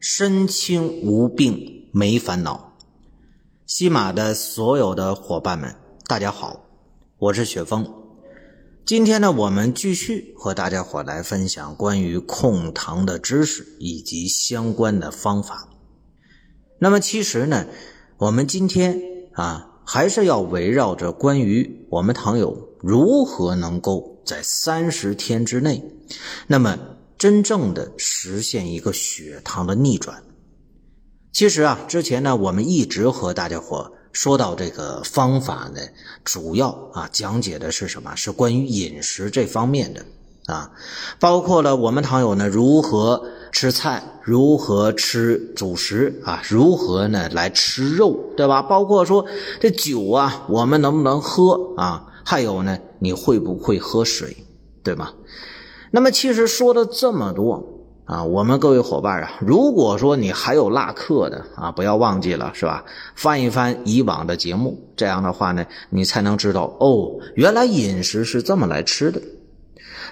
身轻无病没烦恼，西马的所有的伙伴们，大家好，我是雪峰。今天呢，我们继续和大家伙来分享关于控糖的知识以及相关的方法。那么，其实呢，我们今天啊，还是要围绕着关于我们糖友如何能够在三十天之内，那么。真正的实现一个血糖的逆转。其实啊，之前呢，我们一直和大家伙说到这个方法呢，主要啊讲解的是什么？是关于饮食这方面的啊，包括了我们糖友呢如何吃菜，如何吃主食啊，如何呢来吃肉，对吧？包括说这酒啊，我们能不能喝啊？还有呢，你会不会喝水，对吗？那么其实说了这么多啊，我们各位伙伴啊，如果说你还有落课的啊，不要忘记了是吧？翻一翻以往的节目，这样的话呢，你才能知道哦，原来饮食是这么来吃的。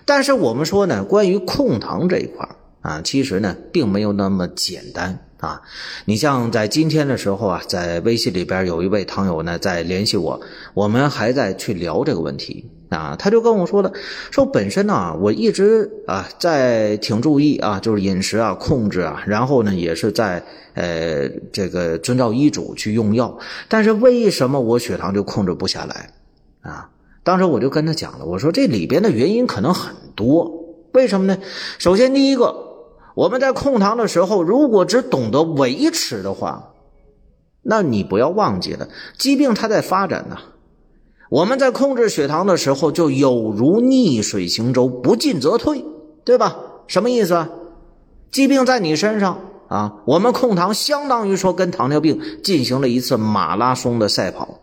但是我们说呢，关于控糖这一块啊，其实呢，并没有那么简单啊。你像在今天的时候啊，在微信里边有一位糖友呢在联系我，我们还在去聊这个问题。啊，他就跟我说了，说本身呢，我一直啊在挺注意啊，就是饮食啊控制啊，然后呢也是在呃这个遵照医嘱去用药，但是为什么我血糖就控制不下来啊？当时我就跟他讲了，我说这里边的原因可能很多，为什么呢？首先第一个，我们在控糖的时候，如果只懂得维持的话，那你不要忘记了，疾病它在发展呢。我们在控制血糖的时候，就有如逆水行舟，不进则退，对吧？什么意思啊？疾病在你身上啊，我们控糖相当于说跟糖尿病进行了一次马拉松的赛跑。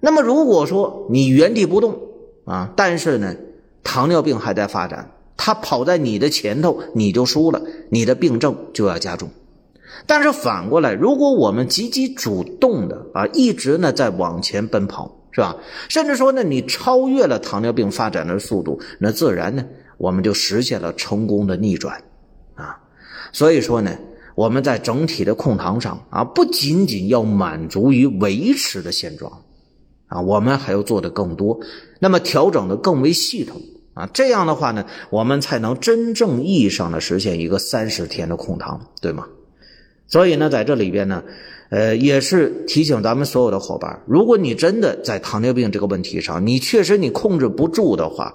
那么如果说你原地不动啊，但是呢，糖尿病还在发展，它跑在你的前头，你就输了，你的病症就要加重。但是反过来，如果我们积极主动的啊，一直呢在往前奔跑。是吧？甚至说呢，你超越了糖尿病发展的速度，那自然呢，我们就实现了成功的逆转，啊，所以说呢，我们在整体的控糖上啊，不仅仅要满足于维持的现状，啊，我们还要做的更多，那么调整的更为系统啊，这样的话呢，我们才能真正意义上的实现一个三十天的控糖，对吗？所以呢，在这里边呢。呃，也是提醒咱们所有的伙伴，如果你真的在糖尿病这个问题上，你确实你控制不住的话，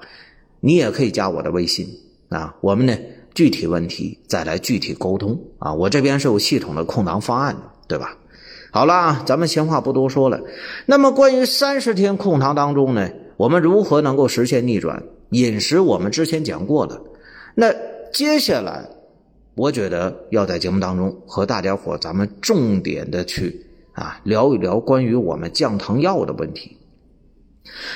你也可以加我的微信啊，我们呢具体问题再来具体沟通啊，我这边是有系统的控糖方案的，对吧？好了啊，咱们闲话不多说了。那么关于三十天控糖当中呢，我们如何能够实现逆转？饮食我们之前讲过了，那接下来。我觉得要在节目当中和大家伙咱们重点的去啊聊一聊关于我们降糖药的问题。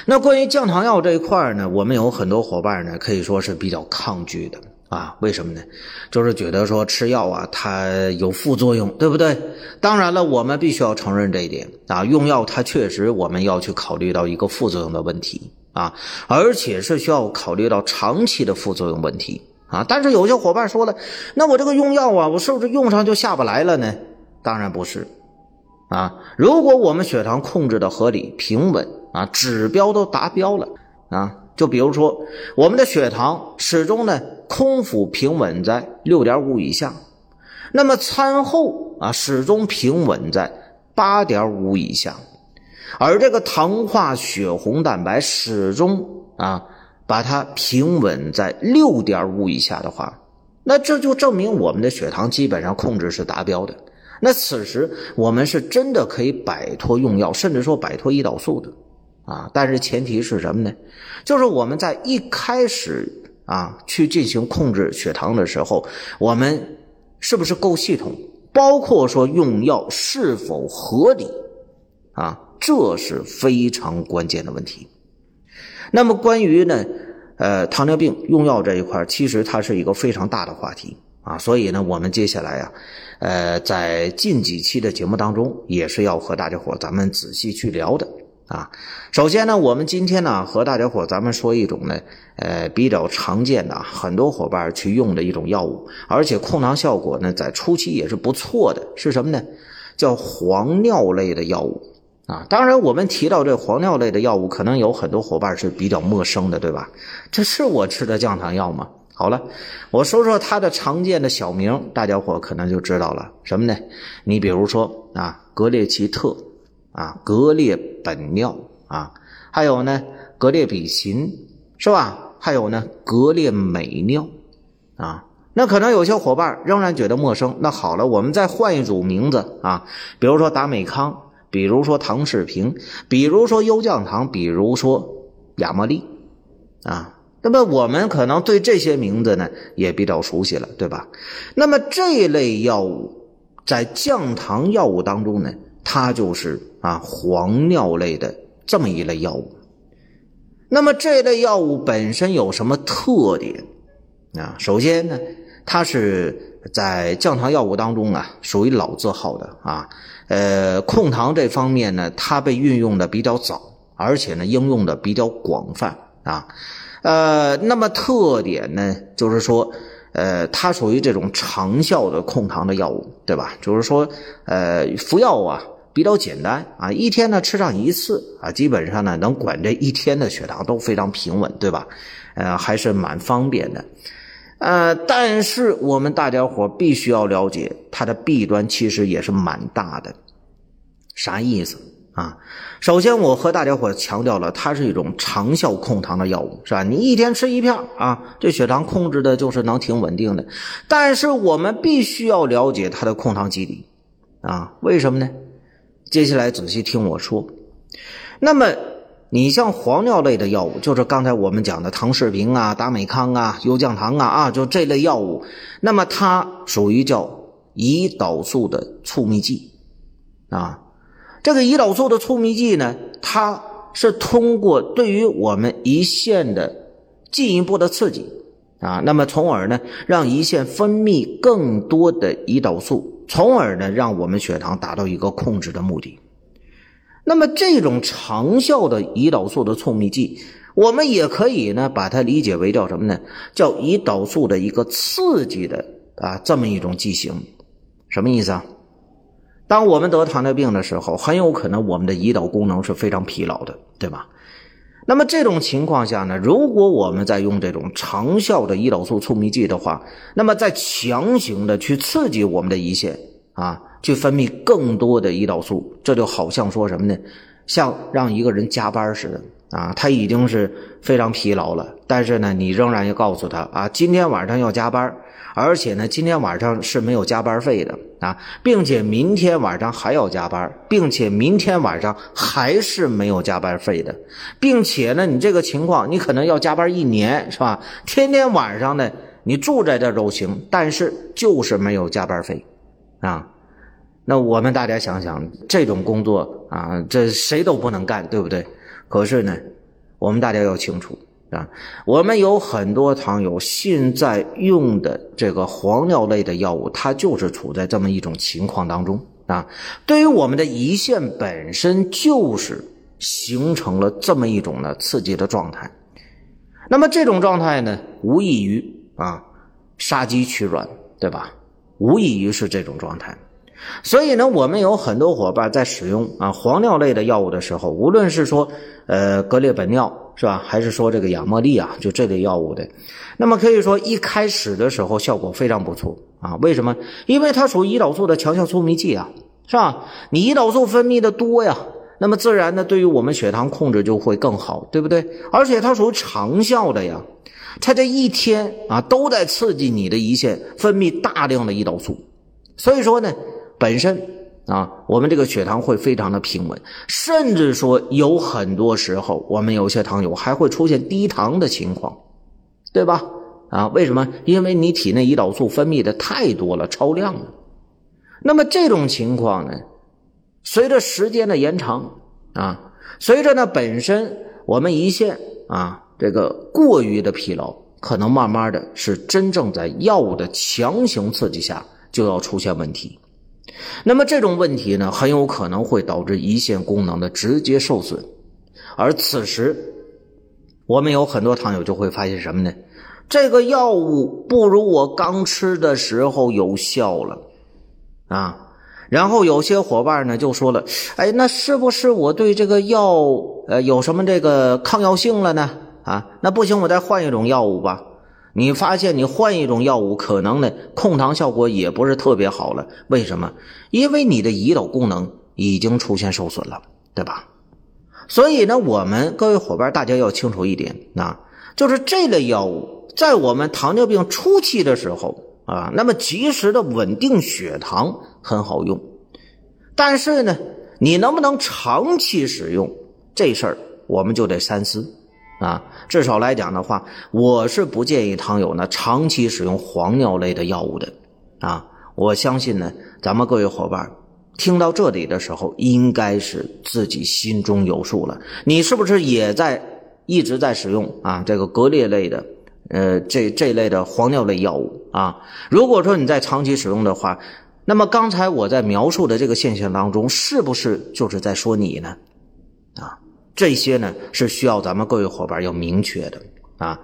那关于降糖药这一块呢，我们有很多伙伴呢可以说是比较抗拒的啊。为什么呢？就是觉得说吃药啊它有副作用，对不对？当然了，我们必须要承认这一点啊。用药它确实我们要去考虑到一个副作用的问题啊，而且是需要考虑到长期的副作用问题。啊，但是有些伙伴说了，那我这个用药啊，我是不是用上就下不来了呢？当然不是，啊，如果我们血糖控制的合理平稳啊，指标都达标了啊，就比如说我们的血糖始终呢空腹平稳在六点五以下，那么餐后啊始终平稳在八点五以下，而这个糖化血红蛋白始终啊。把它平稳在六点五以下的话，那这就证明我们的血糖基本上控制是达标的。那此时我们是真的可以摆脱用药，甚至说摆脱胰岛素的啊。但是前提是什么呢？就是我们在一开始啊去进行控制血糖的时候，我们是不是够系统、包括说用药是否合理啊，这是非常关键的问题。那么关于呢，呃，糖尿病用药这一块，其实它是一个非常大的话题啊，所以呢，我们接下来呀，呃，在近几期的节目当中，也是要和大家伙咱们仔细去聊的。啊，首先呢，我们今天呢和大家伙咱们说一种呢，呃，比较常见的很多伙伴去用的一种药物，而且控糖效果呢在初期也是不错的，是什么呢？叫黄脲类的药物啊。当然，我们提到这黄尿类的药物，可能有很多伙伴是比较陌生的，对吧？这是我吃的降糖药吗？好了，我说说它的常见的小名，大家伙可能就知道了，什么呢？你比如说啊，格列齐特。啊，格列本尿啊，还有呢，格列比嗪是吧？还有呢，格列美尿啊。那可能有些伙伴仍然觉得陌生。那好了，我们再换一组名字啊，比如说达美康，比如说唐氏平，比如说优降糖，比如说雅茉莉啊。那么我们可能对这些名字呢也比较熟悉了，对吧？那么这类药物在降糖药物当中呢？它就是啊黄尿类的这么一类药物。那么这类药物本身有什么特点啊？首先呢，它是在降糖药物当中啊属于老字号的啊。呃，控糖这方面呢，它被运用的比较早，而且呢应用的比较广泛啊。呃，那么特点呢，就是说。呃，它属于这种长效的控糖的药物，对吧？就是说，呃，服药啊比较简单啊，一天呢吃上一次啊，基本上呢能管这一天的血糖都非常平稳，对吧？呃，还是蛮方便的。呃，但是我们大家伙必须要了解，它的弊端其实也是蛮大的。啥意思？啊，首先我和大家伙强调了，它是一种长效控糖的药物，是吧？你一天吃一片啊，这血糖控制的就是能挺稳定的。但是我们必须要了解它的控糖机理啊，为什么呢？接下来仔细听我说。那么你像黄尿类的药物，就是刚才我们讲的唐氏平啊、达美康啊、优降糖啊啊，就这类药物，那么它属于叫胰岛素的促泌剂啊。这个胰岛素的促泌剂呢，它是通过对于我们胰腺的进一步的刺激啊，那么从而呢，让胰腺分泌更多的胰岛素，从而呢，让我们血糖达到一个控制的目的。那么这种长效的胰岛素的促泌剂，我们也可以呢，把它理解为叫什么呢？叫胰岛素的一个刺激的啊，这么一种剂型，什么意思啊？当我们得糖尿病的时候，很有可能我们的胰岛功能是非常疲劳的，对吧？那么这种情况下呢，如果我们在用这种长效的胰岛素促泌剂的话，那么在强行的去刺激我们的胰腺啊，去分泌更多的胰岛素，这就好像说什么呢？像让一个人加班似的啊，他已经是非常疲劳了，但是呢，你仍然要告诉他啊，今天晚上要加班。而且呢，今天晚上是没有加班费的啊，并且明天晚上还要加班，并且明天晚上还是没有加班费的，并且呢，你这个情况你可能要加班一年，是吧？天天晚上呢，你住在这都行，但是就是没有加班费，啊，那我们大家想想，这种工作啊，这谁都不能干，对不对？可是呢，我们大家要清楚。啊，我们有很多糖友现在用的这个黄尿类的药物，它就是处在这么一种情况当中啊。对于我们的胰腺本身，就是形成了这么一种呢刺激的状态。那么这种状态呢，无异于啊杀鸡取卵，对吧？无异于是这种状态。所以呢，我们有很多伙伴在使用啊黄尿类的药物的时候，无论是说呃格列本尿。是吧？还是说这个雅莫利啊，就这类药物的，那么可以说一开始的时候效果非常不错啊。为什么？因为它属于胰岛素的强效促泌剂啊，是吧？你胰岛素分泌的多呀，那么自然呢，对于我们血糖控制就会更好，对不对？而且它属于长效的呀，它这一天啊都在刺激你的胰腺分泌大量的胰岛素，所以说呢，本身。啊，我们这个血糖会非常的平稳，甚至说有很多时候，我们有些糖友还会出现低糖的情况，对吧？啊，为什么？因为你体内胰岛素分泌的太多了，超量了。那么这种情况呢，随着时间的延长啊，随着呢本身我们胰腺啊这个过于的疲劳，可能慢慢的是真正在药物的强行刺激下就要出现问题。那么这种问题呢，很有可能会导致胰腺功能的直接受损，而此时我们有很多糖友就会发现什么呢？这个药物不如我刚吃的时候有效了。啊，然后有些伙伴呢就说了，哎，那是不是我对这个药呃有什么这个抗药性了呢？啊，那不行，我再换一种药物吧。你发现你换一种药物，可能呢控糖效果也不是特别好了。为什么？因为你的胰岛功能已经出现受损了，对吧？所以呢，我们各位伙伴大家要清楚一点啊，就是这类药物在我们糖尿病初期的时候。啊，那么及时的稳定血糖很好用，但是呢，你能不能长期使用这事儿，我们就得三思啊。至少来讲的话，我是不建议糖友呢长期使用黄尿类的药物的啊。我相信呢，咱们各位伙伴听到这里的时候，应该是自己心中有数了。你是不是也在一直在使用啊？这个格列类的？呃，这这类的黄尿类药物啊，如果说你在长期使用的话，那么刚才我在描述的这个现象当中，是不是就是在说你呢？啊，这些呢是需要咱们各位伙伴要明确的啊。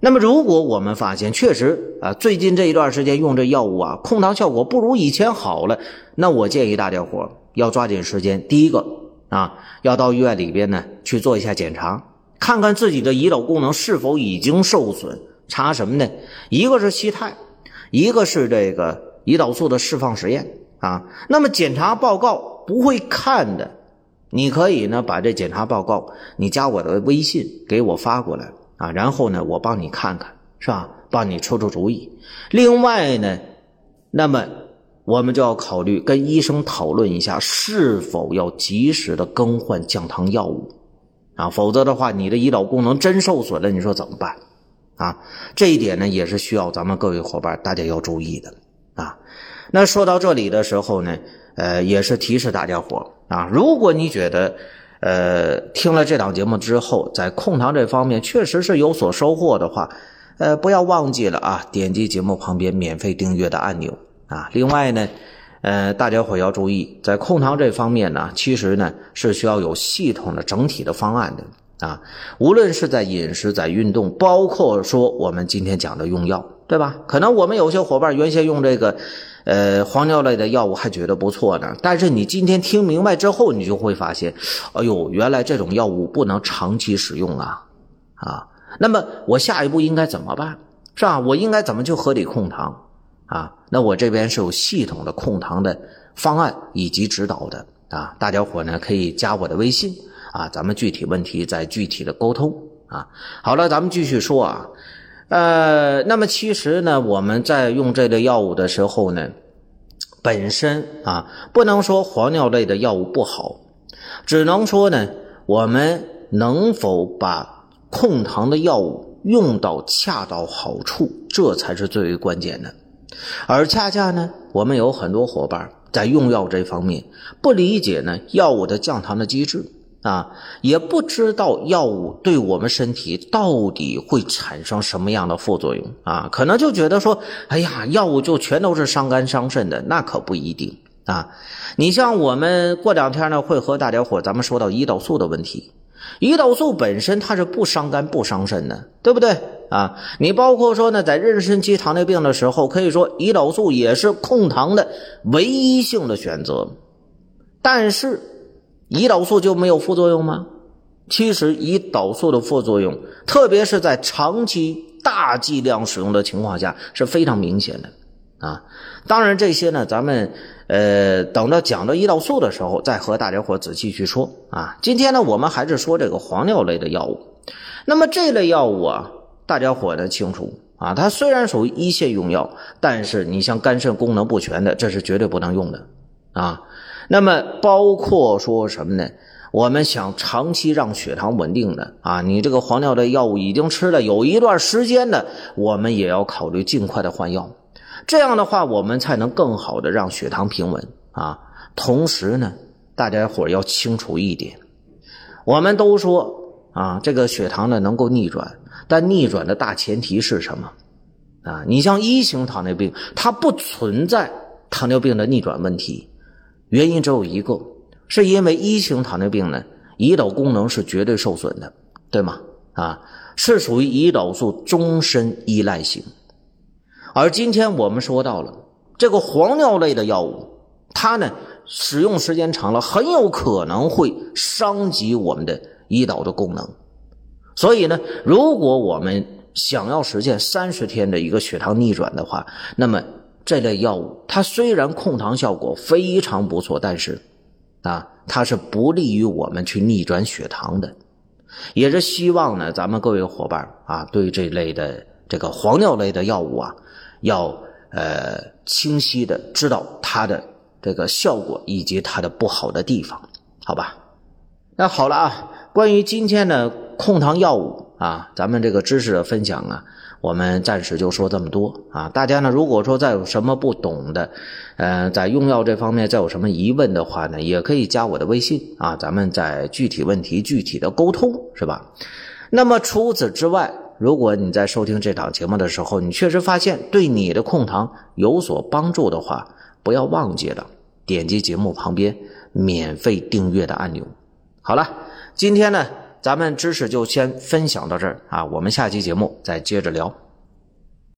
那么如果我们发现确实啊，最近这一段时间用这药物啊，控糖效果不如以前好了，那我建议大家伙要抓紧时间，第一个啊，要到医院里边呢去做一下检查。看看自己的胰岛功能是否已经受损，查什么呢？一个是西肽，一个是这个胰岛素的释放实验啊。那么检查报告不会看的，你可以呢把这检查报告你加我的微信给我发过来啊，然后呢我帮你看看，是吧？帮你出出主意。另外呢，那么我们就要考虑跟医生讨论一下，是否要及时的更换降糖药物。啊，否则的话，你的胰岛功能真受损了，你说怎么办？啊，这一点呢，也是需要咱们各位伙伴大家要注意的。那说到这里的时候呢，呃，也是提示大家伙啊，如果你觉得呃听了这档节目之后，在控糖这方面确实是有所收获的话，呃，不要忘记了啊，点击节目旁边免费订阅的按钮啊。另外呢。呃，大家伙要注意，在控糖这方面呢，其实呢是需要有系统的整体的方案的啊。无论是在饮食、在运动，包括说我们今天讲的用药，对吧？可能我们有些伙伴原先用这个，呃，黄尿类的药物还觉得不错呢，但是你今天听明白之后，你就会发现，哎呦，原来这种药物不能长期使用啊啊。那么我下一步应该怎么办？是吧？我应该怎么去合理控糖？啊，那我这边是有系统的控糖的方案以及指导的啊，大家伙呢可以加我的微信啊，咱们具体问题再具体的沟通啊。好了，咱们继续说啊，呃，那么其实呢，我们在用这类药物的时候呢，本身啊，不能说黄尿类的药物不好，只能说呢，我们能否把控糖的药物用到恰到好处，这才是最为关键的。而恰恰呢，我们有很多伙伴在用药这方面不理解呢药物的降糖的机制啊，也不知道药物对我们身体到底会产生什么样的副作用啊，可能就觉得说，哎呀，药物就全都是伤肝伤肾的，那可不一定啊。你像我们过两天呢会和大家伙咱们说到胰岛素的问题。胰岛素本身它是不伤肝不伤肾的，对不对啊？你包括说呢，在妊娠期糖尿病的时候，可以说胰岛素也是控糖的唯一性的选择。但是，胰岛素就没有副作用吗？其实，胰岛素的副作用，特别是在长期大剂量使用的情况下，是非常明显的啊。当然，这些呢，咱们。呃，等到讲到胰岛素的时候，再和大家伙仔细去说啊。今天呢，我们还是说这个黄尿类的药物。那么这类药物啊，大家伙呢清楚啊，它虽然属于一线用药，但是你像肝肾功能不全的，这是绝对不能用的啊。那么包括说什么呢？我们想长期让血糖稳定的啊，你这个黄尿的药物已经吃了有一段时间的，我们也要考虑尽快的换药。这样的话，我们才能更好的让血糖平稳啊。同时呢，大家伙要清楚一点，我们都说啊，这个血糖呢能够逆转，但逆转的大前提是什么啊？你像一型糖尿病，它不存在糖尿病的逆转问题，原因只有一个。是因为一型糖尿病呢，胰岛功能是绝对受损的，对吗？啊，是属于胰岛素终身依赖型。而今天我们说到了这个黄尿类的药物，它呢使用时间长了，很有可能会伤及我们的胰岛的功能。所以呢，如果我们想要实现三十天的一个血糖逆转的话，那么这类药物它虽然控糖效果非常不错，但是。啊，它是不利于我们去逆转血糖的，也是希望呢，咱们各位伙伴啊，对这类的这个黄尿类的药物啊，要呃清晰的知道它的这个效果以及它的不好的地方，好吧？那好了啊，关于今天的控糖药物啊，咱们这个知识的分享啊。我们暂时就说这么多啊！大家呢，如果说再有什么不懂的，呃，在用药这方面再有什么疑问的话呢，也可以加我的微信啊，咱们再具体问题具体的沟通，是吧？那么除此之外，如果你在收听这档节目的时候，你确实发现对你的控糖有所帮助的话，不要忘记了点击节目旁边免费订阅的按钮。好了，今天呢。咱们知识就先分享到这儿啊，我们下期节目再接着聊。